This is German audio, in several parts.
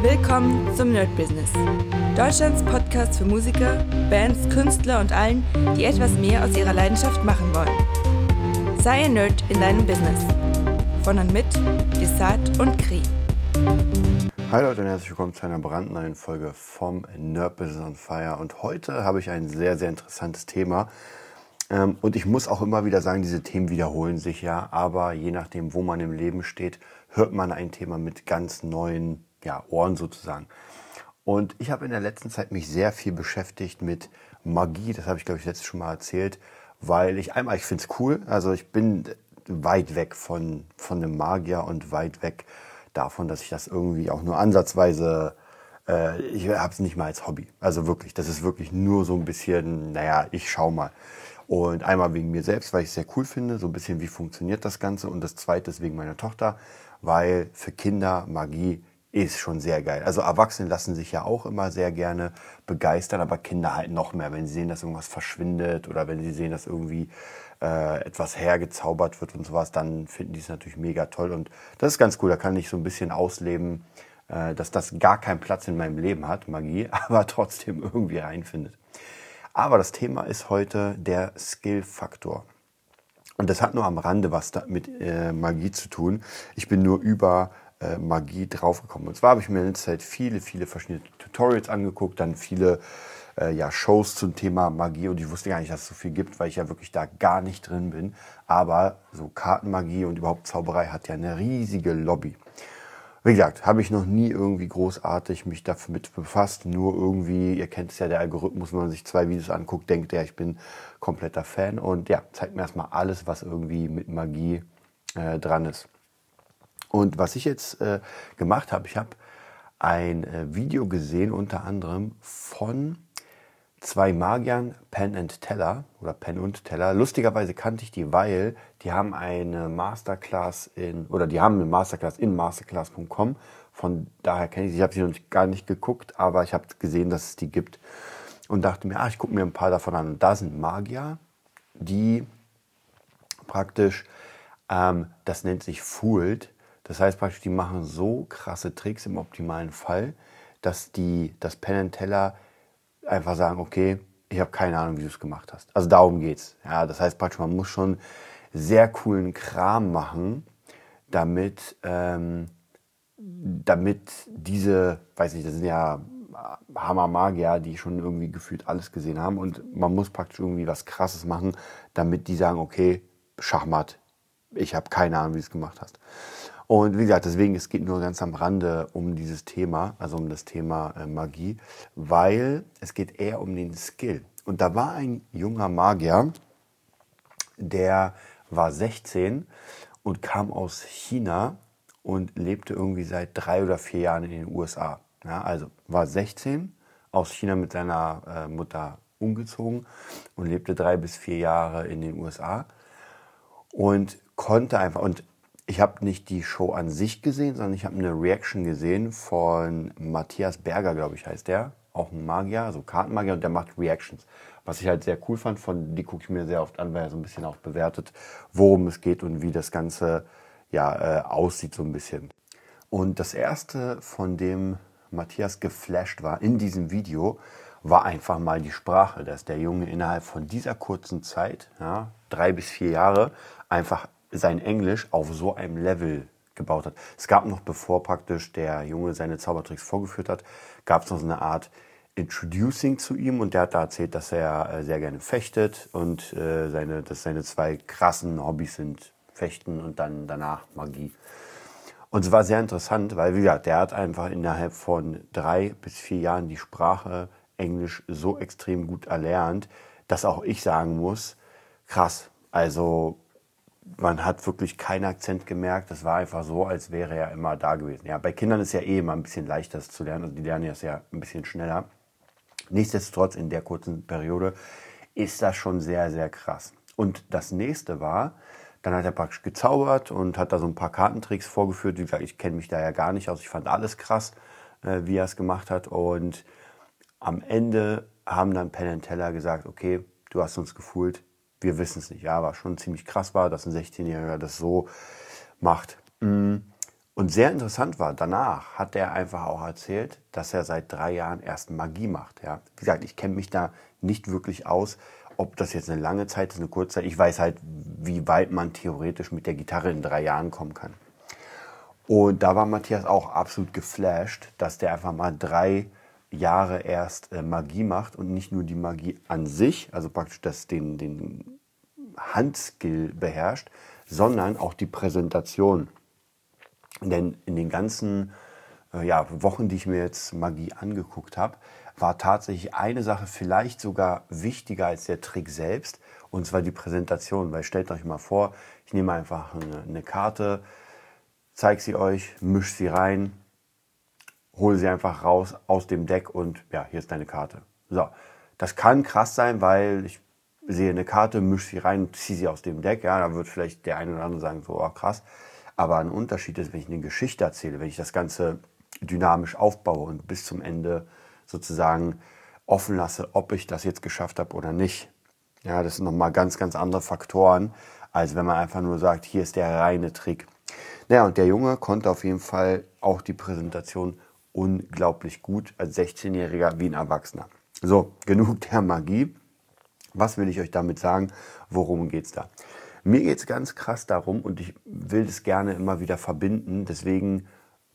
Willkommen zum Nerd Business. Deutschlands Podcast für Musiker, Bands, Künstler und allen, die etwas mehr aus ihrer Leidenschaft machen wollen. Sei ein Nerd in deinem Business. Von und mit Desart und Kri. Hi Leute und herzlich willkommen zu einer brandneuen Folge vom Nerd Business on Fire. Und heute habe ich ein sehr, sehr interessantes Thema. Ähm, und ich muss auch immer wieder sagen, diese Themen wiederholen sich ja, aber je nachdem, wo man im Leben steht, hört man ein Thema mit ganz neuen ja, Ohren sozusagen. Und ich habe in der letzten Zeit mich sehr viel beschäftigt mit Magie. Das habe ich, glaube ich, letztes schon mal erzählt, weil ich einmal, ich finde es cool. Also ich bin weit weg von, von einem Magier und weit weg davon, dass ich das irgendwie auch nur ansatzweise, äh, ich habe es nicht mal als Hobby. Also wirklich, das ist wirklich nur so ein bisschen, naja, ich schau mal. Und einmal wegen mir selbst, weil ich es sehr cool finde, so ein bisschen, wie funktioniert das Ganze. Und das zweite ist wegen meiner Tochter, weil für Kinder Magie ist schon sehr geil. Also Erwachsene lassen sich ja auch immer sehr gerne begeistern, aber Kinder halt noch mehr, wenn sie sehen, dass irgendwas verschwindet oder wenn sie sehen, dass irgendwie äh, etwas hergezaubert wird und sowas, dann finden die es natürlich mega toll und das ist ganz cool. Da kann ich so ein bisschen ausleben, äh, dass das gar keinen Platz in meinem Leben hat, Magie, aber trotzdem irgendwie reinfindet. Aber das Thema ist heute der Skill-Faktor. Und das hat nur am Rande was mit äh, Magie zu tun. Ich bin nur über äh, Magie draufgekommen. Und zwar habe ich mir in der Zeit viele, viele verschiedene Tutorials angeguckt, dann viele äh, ja, Shows zum Thema Magie und ich wusste gar nicht, dass es so viel gibt, weil ich ja wirklich da gar nicht drin bin. Aber so Kartenmagie und überhaupt Zauberei hat ja eine riesige Lobby. Wie gesagt, habe ich noch nie irgendwie großartig mich damit befasst. Nur irgendwie, ihr kennt es ja, der Algorithmus, wenn man sich zwei Videos anguckt, denkt der, ich bin kompletter Fan. Und ja, zeigt mir erstmal alles, was irgendwie mit Magie äh, dran ist. Und was ich jetzt äh, gemacht habe, ich habe ein äh, Video gesehen, unter anderem von zwei Magiern, Penn and Teller oder Penn und Teller. Lustigerweise kannte ich die, weil die haben eine Masterclass in oder die haben eine Masterclass in masterclass.com. Von daher kenne ich sie. Ich habe sie noch gar nicht geguckt, aber ich habe gesehen, dass es die gibt und dachte mir, ah, ich gucke mir ein paar davon an. Da sind Magier, die praktisch, ähm, das nennt sich Fooled, das heißt praktisch, die machen so krasse Tricks im optimalen Fall, dass die das Penn Teller einfach sagen, okay, ich habe keine Ahnung, wie du es gemacht hast. Also darum geht's. Ja, das heißt praktisch, man muss schon sehr coolen Kram machen, damit, ähm, damit diese, weiß nicht, das sind ja Hammer-Magier, die schon irgendwie gefühlt alles gesehen haben und man muss praktisch irgendwie was Krasses machen, damit die sagen, okay, Schachmatt, ich habe keine Ahnung, wie du es gemacht hast. Und wie gesagt, deswegen, es geht nur ganz am Rande um dieses Thema, also um das Thema äh, Magie, weil es geht eher um den Skill. Und da war ein junger Magier, der war 16 und kam aus China und lebte irgendwie seit drei oder vier Jahren in den USA. Ja, also war 16, aus China mit seiner äh, Mutter umgezogen und lebte drei bis vier Jahre in den USA und konnte einfach, und ich habe nicht die Show an sich gesehen, sondern ich habe eine Reaction gesehen von Matthias Berger, glaube ich, heißt der. Auch ein Magier, also Kartenmagier, und der macht Reactions. Was ich halt sehr cool fand, von die gucke ich mir sehr oft an, weil er so ein bisschen auch bewertet, worum es geht und wie das Ganze ja, äh, aussieht, so ein bisschen. Und das erste, von dem Matthias geflasht war in diesem Video, war einfach mal die Sprache, dass der Junge innerhalb von dieser kurzen Zeit, ja, drei bis vier Jahre, einfach sein Englisch auf so einem Level gebaut hat. Es gab noch, bevor praktisch der Junge seine Zaubertricks vorgeführt hat, gab es noch so eine Art Introducing zu ihm und der hat da erzählt, dass er äh, sehr gerne fechtet und äh, seine, dass seine zwei krassen Hobbys sind Fechten und dann danach Magie. Und es war sehr interessant, weil wie gesagt, der hat einfach innerhalb von drei bis vier Jahren die Sprache Englisch so extrem gut erlernt, dass auch ich sagen muss, krass. Also man hat wirklich keinen Akzent gemerkt. Das war einfach so, als wäre er immer da gewesen. Ja, bei Kindern ist ja eh immer ein bisschen leichter das zu lernen. Also die lernen ja sehr ein bisschen schneller. Nichtsdestotrotz in der kurzen Periode ist das schon sehr, sehr krass. Und das nächste war, dann hat er praktisch gezaubert und hat da so ein paar Kartentricks vorgeführt. Wie gesagt, ich kenne mich da ja gar nicht aus. Ich fand alles krass, äh, wie er es gemacht hat. Und am Ende haben dann Penn Teller gesagt, okay, du hast uns gefühlt, wir wissen es nicht. Ja, aber schon ziemlich krass war, dass ein 16-Jähriger das so macht. Mm. Und sehr interessant war, danach hat er einfach auch erzählt, dass er seit drei Jahren erst Magie macht. Ja. Wie gesagt, ich kenne mich da nicht wirklich aus, ob das jetzt eine lange Zeit ist, eine kurze Zeit. Ich weiß halt, wie weit man theoretisch mit der Gitarre in drei Jahren kommen kann. Und da war Matthias auch absolut geflasht, dass der einfach mal drei Jahre erst äh, Magie macht und nicht nur die Magie an sich, also praktisch das, den, den Handskill beherrscht, sondern auch die Präsentation. Denn in den ganzen äh, ja, Wochen, die ich mir jetzt Magie angeguckt habe, war tatsächlich eine Sache vielleicht sogar wichtiger als der Trick selbst, und zwar die Präsentation. Weil stellt euch mal vor, ich nehme einfach eine, eine Karte, zeige sie euch, mische sie rein, hole sie einfach raus aus dem Deck und ja, hier ist deine Karte. So, das kann krass sein, weil ich sehe eine Karte, mische sie rein, ziehe sie aus dem Deck. Ja, da wird vielleicht der eine oder andere sagen, so oh, krass. Aber ein Unterschied ist, wenn ich eine Geschichte erzähle, wenn ich das Ganze dynamisch aufbaue und bis zum Ende sozusagen offen lasse, ob ich das jetzt geschafft habe oder nicht. Ja, das sind nochmal ganz, ganz andere Faktoren, als wenn man einfach nur sagt, hier ist der reine Trick. Naja, und der Junge konnte auf jeden Fall auch die Präsentation unglaublich gut als 16-Jähriger wie ein Erwachsener. So, genug der Magie. Was will ich euch damit sagen? Worum geht es da? Mir geht es ganz krass darum und ich will das gerne immer wieder verbinden. Deswegen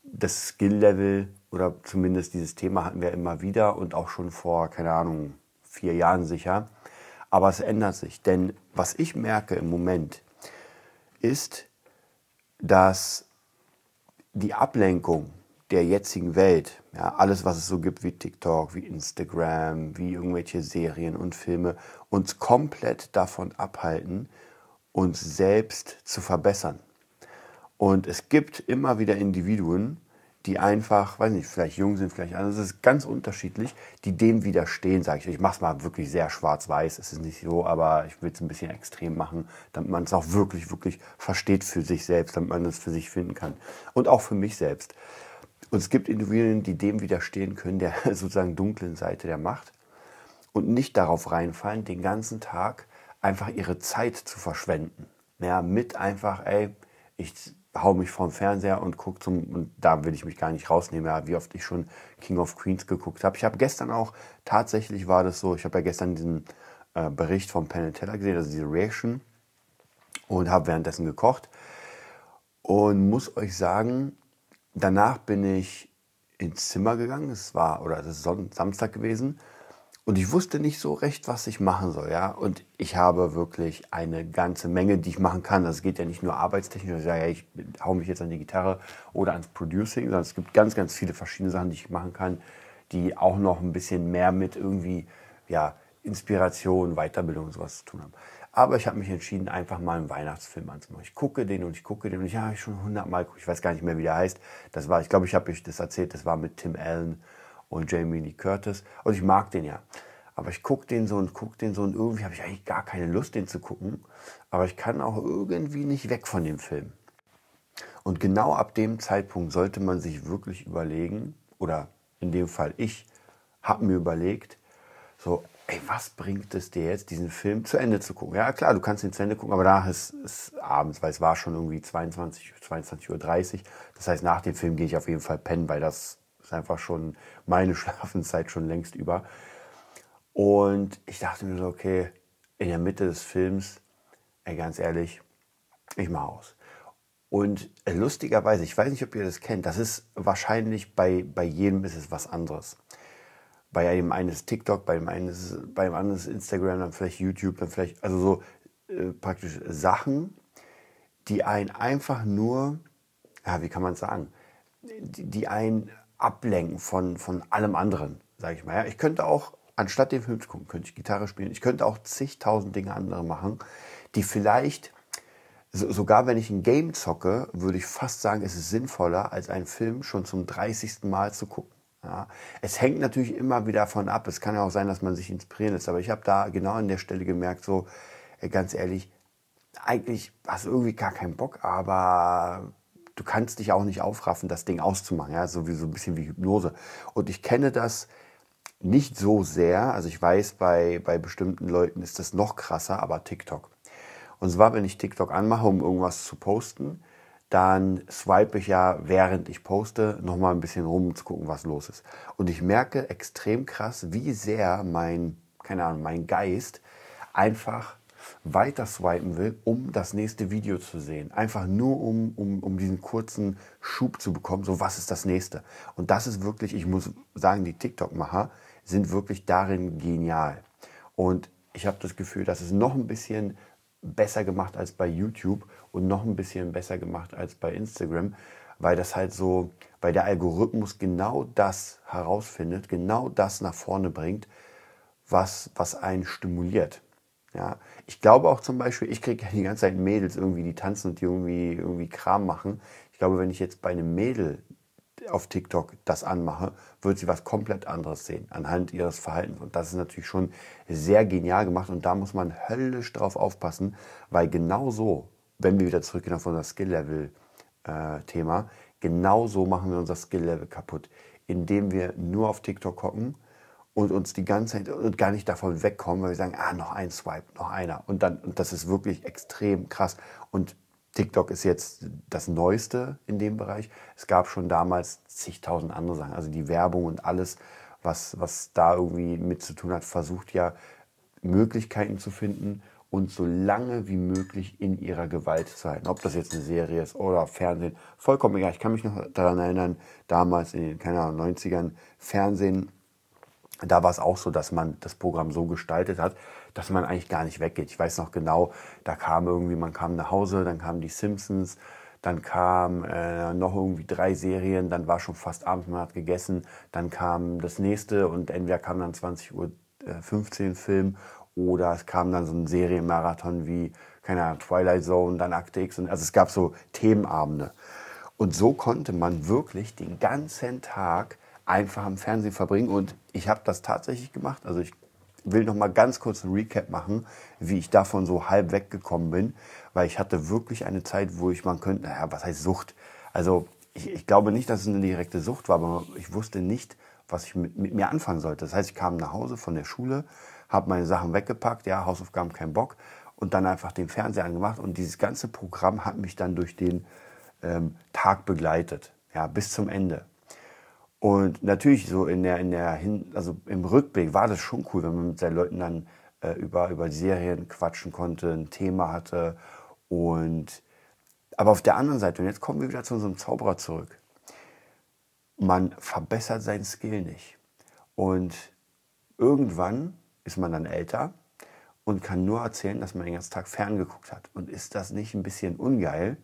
das Skill-Level oder zumindest dieses Thema hatten wir immer wieder und auch schon vor, keine Ahnung, vier Jahren sicher. Aber es ändert sich. Denn was ich merke im Moment ist, dass die Ablenkung der jetzigen Welt, ja, alles, was es so gibt wie TikTok, wie Instagram, wie irgendwelche Serien und Filme, uns komplett davon abhalten, uns selbst zu verbessern. Und es gibt immer wieder Individuen, die einfach, weiß nicht, vielleicht jung sind, vielleicht anders, es ist ganz unterschiedlich, die dem widerstehen, sage ich. Ich mache es mal wirklich sehr schwarz-weiß, es ist nicht so, aber ich will es ein bisschen extrem machen, damit man es auch wirklich, wirklich versteht für sich selbst, damit man es für sich finden kann. Und auch für mich selbst. Und es gibt Individuen, die dem widerstehen können, der sozusagen dunklen Seite der Macht und nicht darauf reinfallen, den ganzen Tag einfach ihre Zeit zu verschwenden. Ja, mit einfach, ey, ich hau mich vorm Fernseher und gucke zum, und da will ich mich gar nicht rausnehmen, ja, wie oft ich schon King of Queens geguckt habe. Ich habe gestern auch, tatsächlich war das so, ich habe ja gestern diesen äh, Bericht von Penn Teller gesehen, also diese Reaction, und habe währenddessen gekocht. Und muss euch sagen, danach bin ich ins Zimmer gegangen. Es war, oder es ist Samstag gewesen. Und ich wusste nicht so recht, was ich machen soll, ja. Und ich habe wirklich eine ganze Menge, die ich machen kann. Das geht ja nicht nur arbeitstechnisch, ich sage, ich hau mich jetzt an die Gitarre oder ans Producing, sondern es gibt ganz, ganz viele verschiedene Sachen, die ich machen kann, die auch noch ein bisschen mehr mit irgendwie, ja, Inspiration, Weiterbildung und sowas zu tun haben. Aber ich habe mich entschieden, einfach mal einen Weihnachtsfilm anzumachen. Ich gucke den und ich gucke den und ich habe schon hundertmal geguckt. Ich weiß gar nicht mehr, wie der heißt. Das war, ich glaube, ich habe euch das erzählt. Das war mit Tim Allen und Jamie Lee Curtis. Und ich mag den ja. Aber ich gucke den so und gucke den so und irgendwie habe ich eigentlich gar keine Lust, den zu gucken. Aber ich kann auch irgendwie nicht weg von dem Film. Und genau ab dem Zeitpunkt sollte man sich wirklich überlegen, oder in dem Fall ich, habe mir überlegt, so, ey, was bringt es dir jetzt, diesen Film zu Ende zu gucken? Ja, klar, du kannst ihn zu Ende gucken, aber danach ist es abends, weil es war schon irgendwie 22, 22.30 Uhr. Das heißt, nach dem Film gehe ich auf jeden Fall pennen, weil das ist einfach schon meine Schlafenszeit schon längst über. Und ich dachte mir so, okay, in der Mitte des Films, ey, ganz ehrlich, ich mach aus. Und lustigerweise, ich weiß nicht, ob ihr das kennt, das ist wahrscheinlich bei, bei jedem ist es was anderes bei einem eines TikTok, bei dem eines, bei dem anderen Instagram, dann vielleicht YouTube, dann vielleicht, also so äh, praktisch Sachen, die einen einfach nur, ja, wie kann man sagen, die, die einen ablenken von, von allem anderen, sage ich mal. Ja, ich könnte auch, anstatt den Film zu gucken, könnte ich Gitarre spielen. Ich könnte auch zigtausend Dinge andere machen, die vielleicht, so, sogar wenn ich ein Game zocke, würde ich fast sagen, es ist sinnvoller, als einen Film schon zum 30. Mal zu gucken. Ja, es hängt natürlich immer wieder davon ab. Es kann ja auch sein, dass man sich inspirieren lässt. Aber ich habe da genau an der Stelle gemerkt, so äh, ganz ehrlich, eigentlich hast du irgendwie gar keinen Bock, aber du kannst dich auch nicht aufraffen, das Ding auszumachen. Ja, sowieso ein bisschen wie Hypnose. Und ich kenne das nicht so sehr. Also ich weiß, bei, bei bestimmten Leuten ist das noch krasser, aber TikTok. Und zwar, wenn ich TikTok anmache, um irgendwas zu posten, dann swipe ich ja, während ich poste, nochmal ein bisschen rum, um zu gucken, was los ist. Und ich merke extrem krass, wie sehr mein, keine Ahnung, mein Geist einfach weiter swipen will, um das nächste Video zu sehen. Einfach nur, um, um, um diesen kurzen Schub zu bekommen, so was ist das nächste. Und das ist wirklich, ich muss sagen, die TikTok-Macher sind wirklich darin genial. Und ich habe das Gefühl, dass es noch ein bisschen besser gemacht als bei YouTube und noch ein bisschen besser gemacht als bei Instagram, weil das halt so, weil der Algorithmus genau das herausfindet, genau das nach vorne bringt, was, was einen stimuliert. Ja, ich glaube auch zum Beispiel, ich kriege ja die ganze Zeit Mädels irgendwie, die tanzen und die irgendwie, irgendwie Kram machen. Ich glaube, wenn ich jetzt bei einem Mädel auf TikTok das anmache, wird sie was komplett anderes sehen anhand ihres Verhaltens. Und das ist natürlich schon sehr genial gemacht und da muss man höllisch drauf aufpassen, weil genau so, wenn wir wieder zurückgehen auf unser Skill-Level-Thema, äh, genau so machen wir unser Skill-Level kaputt, indem wir nur auf TikTok gucken und uns die ganze Zeit und gar nicht davon wegkommen, weil wir sagen, ah, noch ein Swipe, noch einer. Und dann, und das ist wirklich extrem krass. Und TikTok ist jetzt das Neueste in dem Bereich. Es gab schon damals zigtausend andere Sachen. Also die Werbung und alles, was, was da irgendwie mit zu tun hat, versucht ja Möglichkeiten zu finden und so lange wie möglich in ihrer Gewalt zu halten. Ob das jetzt eine Serie ist oder Fernsehen, vollkommen egal. Ich kann mich noch daran erinnern, damals in den keine Ahnung, 90ern Fernsehen, da war es auch so, dass man das Programm so gestaltet hat, dass man eigentlich gar nicht weggeht. Ich weiß noch genau, da kam irgendwie, man kam nach Hause, dann kamen die Simpsons, dann kam äh, noch irgendwie drei Serien, dann war schon fast abends, man hat gegessen, dann kam das nächste und entweder kam dann 20 Uhr äh, 15 Film oder es kam dann so ein Serienmarathon wie, keine Ahnung, Twilight Zone, dann Akte X und also es gab so Themenabende. Und so konnte man wirklich den ganzen Tag einfach am Fernsehen verbringen und ich habe das tatsächlich gemacht. Also ich will noch mal ganz kurz ein Recap machen, wie ich davon so halb weggekommen bin, weil ich hatte wirklich eine Zeit, wo ich man könnte, naja, was heißt Sucht? Also ich, ich glaube nicht, dass es eine direkte Sucht war, aber ich wusste nicht, was ich mit, mit mir anfangen sollte. Das heißt, ich kam nach Hause von der Schule, habe meine Sachen weggepackt, ja, Hausaufgaben kein Bock und dann einfach den Fernseher angemacht und dieses ganze Programm hat mich dann durch den ähm, Tag begleitet, ja, bis zum Ende. Und natürlich so in der, in der Hin also im Rückblick war das schon cool, wenn man mit seinen Leuten dann äh, über, über Serien quatschen konnte, ein Thema hatte. Und aber auf der anderen Seite, und jetzt kommen wir wieder zu unserem Zauberer zurück. Man verbessert seinen Skill nicht. Und irgendwann ist man dann älter und kann nur erzählen, dass man den ganzen Tag ferngeguckt hat. Und ist das nicht ein bisschen ungeil?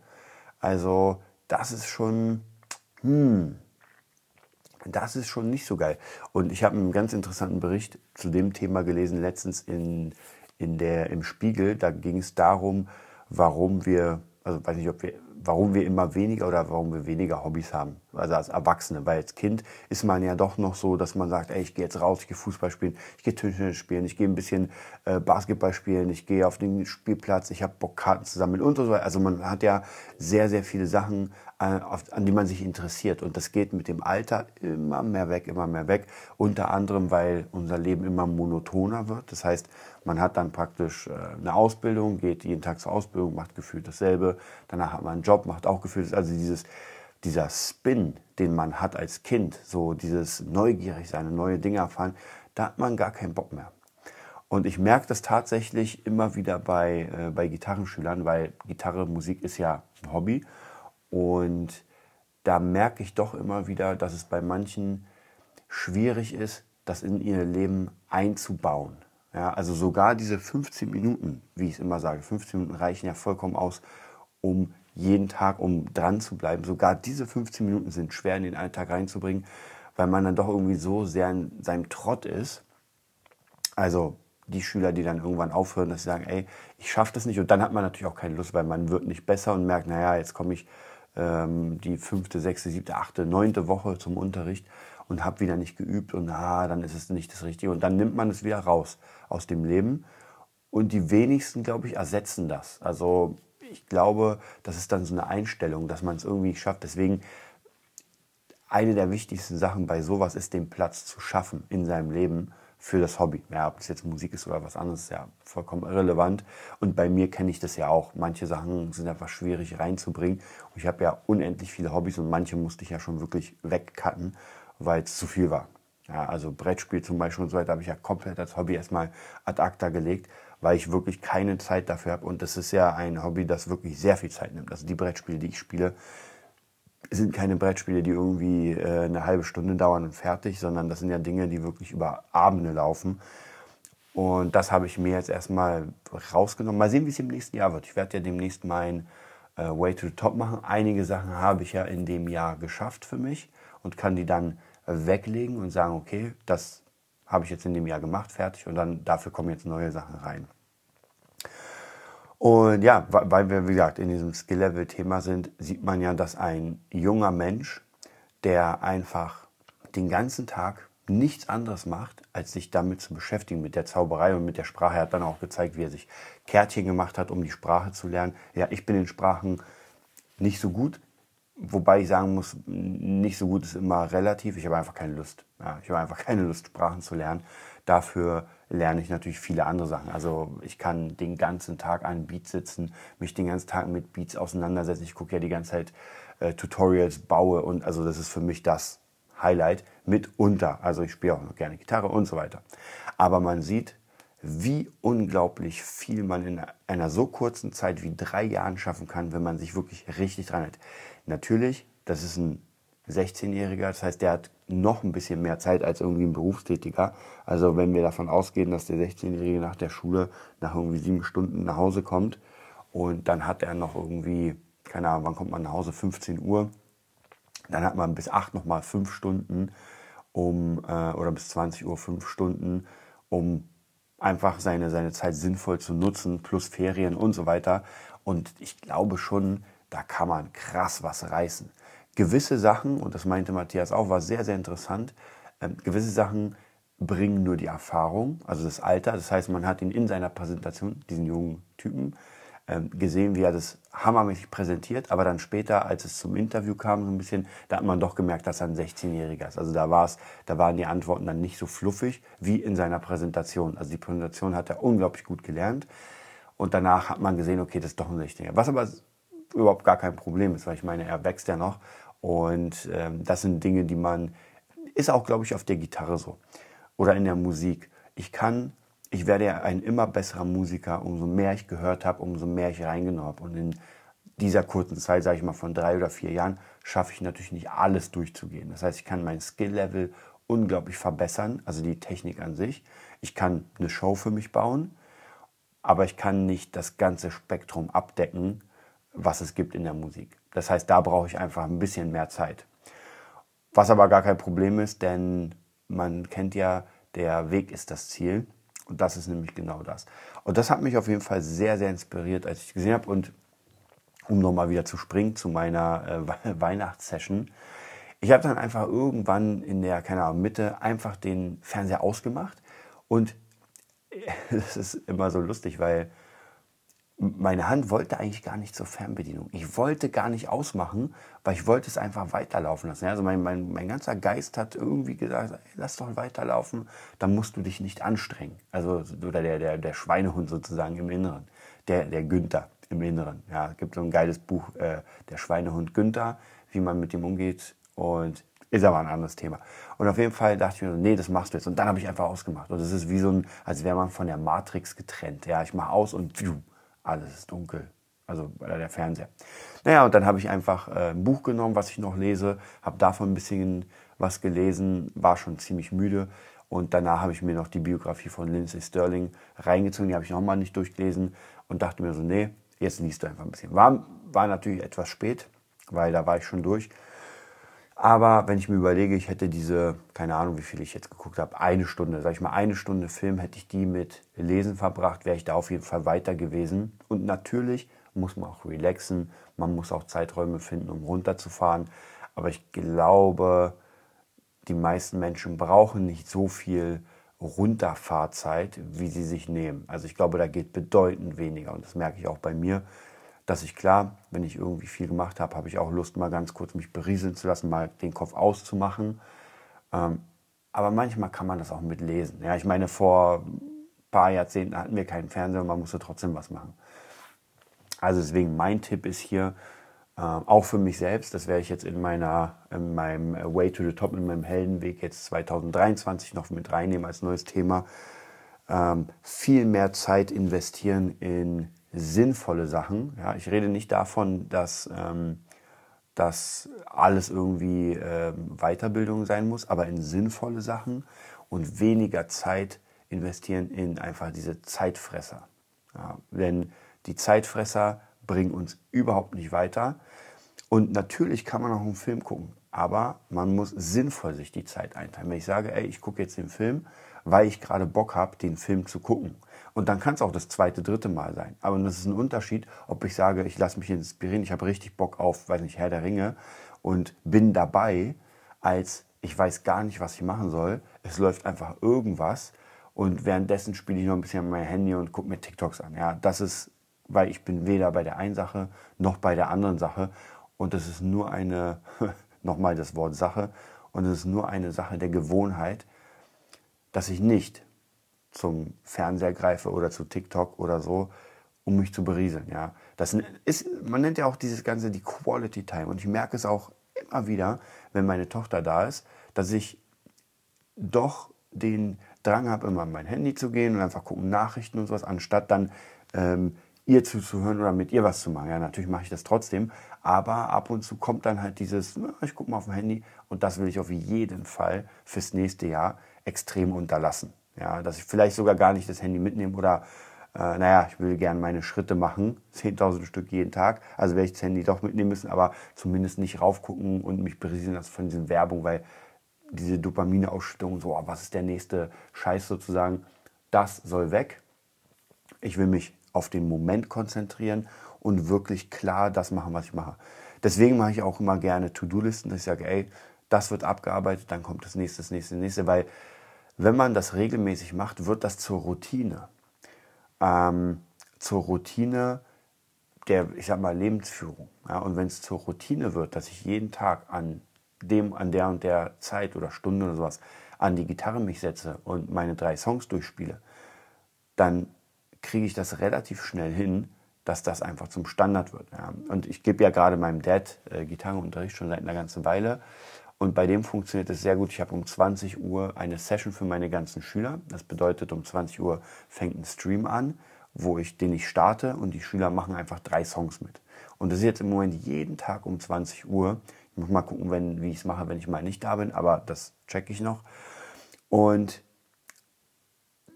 Also, das ist schon, hm, das ist schon nicht so geil. Und ich habe einen ganz interessanten Bericht zu dem Thema gelesen, letztens in, in der, im Spiegel. Da ging es darum, warum wir, also weiß nicht, ob wir warum wir immer weniger oder warum wir weniger Hobbys haben, also als Erwachsene. Weil als Kind ist man ja doch noch so, dass man sagt, ey, ich gehe jetzt raus, ich gehe Fußball spielen, ich gehe Tischtennis spielen, ich gehe ein bisschen äh, Basketball spielen, ich gehe auf den Spielplatz, ich habe Bock, Karten zu sammeln und so weiter. Also man hat ja sehr, sehr viele Sachen, äh, an die man sich interessiert. Und das geht mit dem Alter immer mehr weg, immer mehr weg. Unter anderem, weil unser Leben immer monotoner wird. Das heißt, man hat dann praktisch äh, eine Ausbildung, geht jeden Tag zur Ausbildung, macht gefühlt dasselbe. Danach hat man einen Job, macht auch gefühlt, also dieses, dieser Spin, den man hat als Kind, so dieses neugierig sein, neue Dinge erfahren, da hat man gar keinen Bock mehr. Und ich merke das tatsächlich immer wieder bei, äh, bei Gitarrenschülern, weil Gitarre, Musik ist ja ein Hobby. Und da merke ich doch immer wieder, dass es bei manchen schwierig ist, das in ihr Leben einzubauen. Ja, also sogar diese 15 Minuten, wie ich es immer sage, 15 Minuten reichen ja vollkommen aus, um jeden Tag, um dran zu bleiben. Sogar diese 15 Minuten sind schwer in den Alltag reinzubringen, weil man dann doch irgendwie so sehr in seinem Trott ist. Also die Schüler, die dann irgendwann aufhören, dass sie sagen, ey, ich schaffe das nicht. Und dann hat man natürlich auch keine Lust, weil man wird nicht besser und merkt, naja, jetzt komme ich ähm, die fünfte, sechste, siebte, achte, neunte Woche zum Unterricht und habe wieder nicht geübt und ah, dann ist es nicht das Richtige. Und dann nimmt man es wieder raus aus dem Leben. Und die wenigsten, glaube ich, ersetzen das. Also ich glaube, das ist dann so eine Einstellung, dass man es irgendwie schafft. Deswegen eine der wichtigsten Sachen bei sowas ist, den Platz zu schaffen in seinem Leben für das Hobby. Ja, ob das jetzt Musik ist oder was anderes, ist ja vollkommen irrelevant. Und bei mir kenne ich das ja auch. Manche Sachen sind einfach schwierig reinzubringen. Und ich habe ja unendlich viele Hobbys und manche musste ich ja schon wirklich wegcutten, weil es zu viel war. Ja, also Brettspiel zum Beispiel und so weiter habe ich ja komplett als Hobby erstmal ad acta gelegt, weil ich wirklich keine Zeit dafür habe. Und das ist ja ein Hobby, das wirklich sehr viel Zeit nimmt. Also die Brettspiele, die ich spiele, sind keine Brettspiele, die irgendwie äh, eine halbe Stunde dauern und fertig, sondern das sind ja Dinge, die wirklich über Abende laufen. Und das habe ich mir jetzt erstmal rausgenommen. Mal sehen, wie es im nächsten Jahr wird. Ich werde ja demnächst mein äh, Way to the Top machen. Einige Sachen habe ich ja in dem Jahr geschafft für mich und kann die dann weglegen und sagen, okay, das habe ich jetzt in dem Jahr gemacht, fertig und dann dafür kommen jetzt neue Sachen rein. Und ja, weil wir, wie gesagt, in diesem Skill-Level-Thema sind, sieht man ja, dass ein junger Mensch, der einfach den ganzen Tag nichts anderes macht, als sich damit zu beschäftigen, mit der Zauberei und mit der Sprache. Er hat dann auch gezeigt, wie er sich Kärtchen gemacht hat, um die Sprache zu lernen. Ja, ich bin in Sprachen nicht so gut, Wobei ich sagen muss, nicht so gut ist immer relativ. Ich habe einfach keine Lust. Ja, ich habe einfach keine Lust, Sprachen zu lernen. Dafür lerne ich natürlich viele andere Sachen. Also ich kann den ganzen Tag an Beats sitzen, mich den ganzen Tag mit Beats auseinandersetzen. Ich gucke ja die ganze Zeit äh, Tutorials, baue und also das ist für mich das Highlight mitunter. Also ich spiele auch noch gerne Gitarre und so weiter. Aber man sieht, wie unglaublich viel man in einer so kurzen Zeit wie drei Jahren schaffen kann, wenn man sich wirklich richtig dran hält. Natürlich, das ist ein 16-Jähriger, das heißt, der hat noch ein bisschen mehr Zeit als irgendwie ein Berufstätiger. Also wenn wir davon ausgehen, dass der 16-Jährige nach der Schule nach irgendwie sieben Stunden nach Hause kommt und dann hat er noch irgendwie, keine Ahnung, wann kommt man nach Hause? 15 Uhr. Dann hat man bis 8 nochmal fünf Stunden um, äh, oder bis 20 Uhr fünf Stunden, um einfach seine, seine Zeit sinnvoll zu nutzen, plus Ferien und so weiter. Und ich glaube schon, da kann man krass was reißen. Gewisse Sachen, und das meinte Matthias auch, war sehr, sehr interessant, äh, gewisse Sachen bringen nur die Erfahrung, also das Alter. Das heißt, man hat ihn in seiner Präsentation, diesen jungen Typen, gesehen, wie er das hammermäßig präsentiert, aber dann später, als es zum Interview kam, so ein bisschen, da hat man doch gemerkt, dass er ein 16-Jähriger ist. Also da war es, da waren die Antworten dann nicht so fluffig wie in seiner Präsentation. Also die Präsentation hat er unglaublich gut gelernt und danach hat man gesehen, okay, das ist doch ein 16-Jähriger. Was aber überhaupt gar kein Problem ist, weil ich meine, er wächst ja noch. Und ähm, das sind Dinge, die man, ist auch, glaube ich, auf der Gitarre so oder in der Musik. Ich kann, ich werde ja ein immer besserer Musiker, umso mehr ich gehört habe, umso mehr ich reingenommen habe. Und in dieser kurzen Zeit, sage ich mal, von drei oder vier Jahren, schaffe ich natürlich nicht alles durchzugehen. Das heißt, ich kann mein Skill-Level unglaublich verbessern, also die Technik an sich. Ich kann eine Show für mich bauen, aber ich kann nicht das ganze Spektrum abdecken, was es gibt in der Musik. Das heißt, da brauche ich einfach ein bisschen mehr Zeit. Was aber gar kein Problem ist, denn man kennt ja, der Weg ist das Ziel. Und das ist nämlich genau das. Und das hat mich auf jeden Fall sehr, sehr inspiriert, als ich gesehen habe. Und um nochmal wieder zu springen zu meiner äh, Weihnachtssession. Ich habe dann einfach irgendwann in der, keine Ahnung, Mitte einfach den Fernseher ausgemacht. Und das ist immer so lustig, weil meine Hand wollte eigentlich gar nicht zur Fernbedienung. Ich wollte gar nicht ausmachen, weil ich wollte es einfach weiterlaufen lassen. Also mein, mein, mein ganzer Geist hat irgendwie gesagt, ey, lass doch weiterlaufen, dann musst du dich nicht anstrengen. Also oder der, der, der Schweinehund sozusagen im Inneren, der, der Günther im Inneren. Ja, es gibt so ein geiles Buch, äh, der Schweinehund Günther, wie man mit dem umgeht und ist aber ein anderes Thema. Und auf jeden Fall dachte ich mir, nee, das machst du jetzt. Und dann habe ich einfach ausgemacht. Und es ist wie so ein, als wäre man von der Matrix getrennt. Ja, ich mache aus und pfiuh, alles ist dunkel. Also der Fernseher. Naja, und dann habe ich einfach äh, ein Buch genommen, was ich noch lese, habe davon ein bisschen was gelesen, war schon ziemlich müde. Und danach habe ich mir noch die Biografie von Lindsay Sterling reingezogen, die habe ich nochmal nicht durchgelesen und dachte mir so, nee, jetzt liest du einfach ein bisschen. War, war natürlich etwas spät, weil da war ich schon durch. Aber wenn ich mir überlege, ich hätte diese, keine Ahnung, wie viel ich jetzt geguckt habe, eine Stunde, sag ich mal, eine Stunde Film, hätte ich die mit Lesen verbracht, wäre ich da auf jeden Fall weiter gewesen. Und natürlich muss man auch relaxen, man muss auch Zeiträume finden, um runterzufahren. Aber ich glaube, die meisten Menschen brauchen nicht so viel Runterfahrzeit, wie sie sich nehmen. Also ich glaube, da geht bedeutend weniger. Und das merke ich auch bei mir dass ich klar, wenn ich irgendwie viel gemacht habe, habe ich auch Lust, mal ganz kurz mich berieseln zu lassen, mal den Kopf auszumachen. Ähm, aber manchmal kann man das auch mit lesen. Ja, ich meine, vor ein paar Jahrzehnten hatten wir keinen Fernseher und man musste trotzdem was machen. Also deswegen mein Tipp ist hier, äh, auch für mich selbst, das werde ich jetzt in, meiner, in meinem Way to the Top, in meinem Heldenweg jetzt 2023 noch mit reinnehmen als neues Thema, ähm, viel mehr Zeit investieren in sinnvolle Sachen. Ja, ich rede nicht davon, dass, ähm, dass alles irgendwie äh, Weiterbildung sein muss, aber in sinnvolle Sachen und weniger Zeit investieren in einfach diese Zeitfresser. Ja, denn die Zeitfresser bringen uns überhaupt nicht weiter. Und natürlich kann man auch einen Film gucken, aber man muss sinnvoll sich die Zeit einteilen. Wenn ich sage, ey, ich gucke jetzt den Film, weil ich gerade Bock habe, den Film zu gucken. Und dann kann es auch das zweite, dritte Mal sein. Aber das ist ein Unterschied, ob ich sage, ich lasse mich inspirieren, ich habe richtig Bock auf, weiß nicht, Herr der Ringe und bin dabei, als ich weiß gar nicht, was ich machen soll. Es läuft einfach irgendwas und währenddessen spiele ich noch ein bisschen mein Handy und gucke mir TikToks an. Ja, das ist, weil ich bin weder bei der einen Sache noch bei der anderen Sache. Und das ist nur eine, nochmal das Wort Sache, und es ist nur eine Sache der Gewohnheit, dass ich nicht zum Fernseher greife oder zu TikTok oder so, um mich zu berieseln. Ja. Das ist, man nennt ja auch dieses Ganze die Quality Time. Und ich merke es auch immer wieder, wenn meine Tochter da ist, dass ich doch den Drang habe, immer an mein Handy zu gehen und einfach gucken Nachrichten und sowas, anstatt dann ähm, ihr zuzuhören oder mit ihr was zu machen. Ja, natürlich mache ich das trotzdem, aber ab und zu kommt dann halt dieses, ich gucke mal auf dem Handy und das will ich auf jeden Fall fürs nächste Jahr extrem unterlassen. Ja, dass ich vielleicht sogar gar nicht das Handy mitnehme oder äh, naja, ich will gerne meine Schritte machen, 10.000 Stück jeden Tag. Also werde ich das Handy doch mitnehmen müssen, aber zumindest nicht raufgucken und mich berieseln lassen von diesen Werbung, weil diese Dopamine-Ausschüttung, so, oh, was ist der nächste Scheiß sozusagen, das soll weg. Ich will mich auf den Moment konzentrieren und wirklich klar das machen, was ich mache. Deswegen mache ich auch immer gerne To-Do-Listen, dass ich sage, ey, das wird abgearbeitet, dann kommt das nächste, das nächste, das nächste, weil wenn man das regelmäßig macht, wird das zur Routine. Ähm, zur Routine der, ich sag mal, Lebensführung. Ja, und wenn es zur Routine wird, dass ich jeden Tag an dem, an der und der Zeit oder Stunde oder sowas an die Gitarre mich setze und meine drei Songs durchspiele, dann kriege ich das relativ schnell hin, dass das einfach zum Standard wird. Ja. Und ich gebe ja gerade meinem Dad äh, Gitarrenunterricht schon seit einer ganzen Weile. Und bei dem funktioniert es sehr gut. Ich habe um 20 Uhr eine Session für meine ganzen Schüler. Das bedeutet, um 20 Uhr fängt ein Stream an, wo ich, den ich starte und die Schüler machen einfach drei Songs mit. Und das ist jetzt im Moment jeden Tag um 20 Uhr. Ich muss mal gucken, wenn, wie ich es mache, wenn ich mal nicht da bin, aber das checke ich noch. Und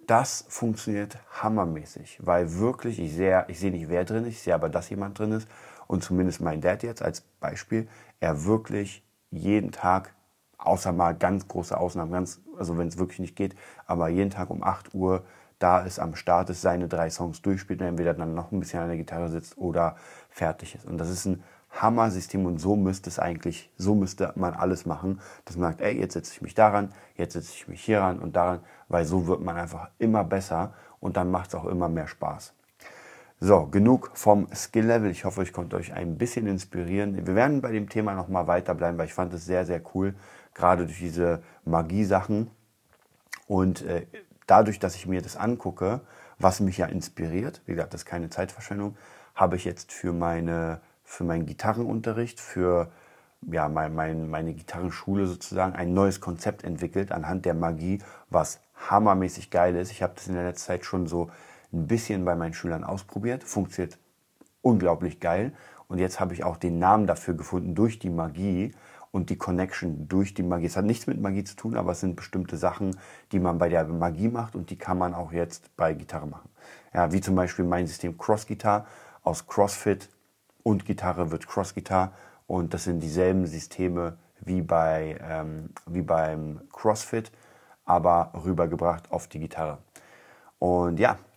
das funktioniert hammermäßig, weil wirklich, ich sehe, ich sehe nicht, wer drin ist, ich sehe aber, dass jemand drin ist. Und zumindest mein Dad jetzt als Beispiel, er wirklich jeden Tag, außer mal ganz große Ausnahmen, ganz, also wenn es wirklich nicht geht, aber jeden Tag um 8 Uhr da ist, am Start ist, seine drei Songs durchspielt und entweder dann noch ein bisschen an der Gitarre sitzt oder fertig ist. Und das ist ein Hammer-System und so müsste es eigentlich, so müsste man alles machen, dass man sagt, ey, jetzt setze ich mich daran, jetzt setze ich mich hier ran und daran, weil so wird man einfach immer besser und dann macht es auch immer mehr Spaß. So, genug vom Skill-Level. Ich hoffe, ich konnte euch ein bisschen inspirieren. Wir werden bei dem Thema nochmal weiterbleiben, weil ich fand es sehr, sehr cool, gerade durch diese Magie-Sachen. Und äh, dadurch, dass ich mir das angucke, was mich ja inspiriert, wie gesagt, das ist keine Zeitverschwendung, habe ich jetzt für, meine, für meinen Gitarrenunterricht, für ja, mein, mein, meine Gitarrenschule sozusagen ein neues Konzept entwickelt anhand der Magie, was hammermäßig geil ist. Ich habe das in der letzten Zeit schon so ein bisschen bei meinen Schülern ausprobiert. Funktioniert unglaublich geil. Und jetzt habe ich auch den Namen dafür gefunden durch die Magie und die Connection durch die Magie. Es hat nichts mit Magie zu tun, aber es sind bestimmte Sachen, die man bei der Magie macht und die kann man auch jetzt bei Gitarre machen. Ja, wie zum Beispiel mein System Cross Guitar aus CrossFit und Gitarre wird Cross Guitar und das sind dieselben Systeme wie, bei, ähm, wie beim CrossFit, aber rübergebracht auf die Gitarre. Und ja,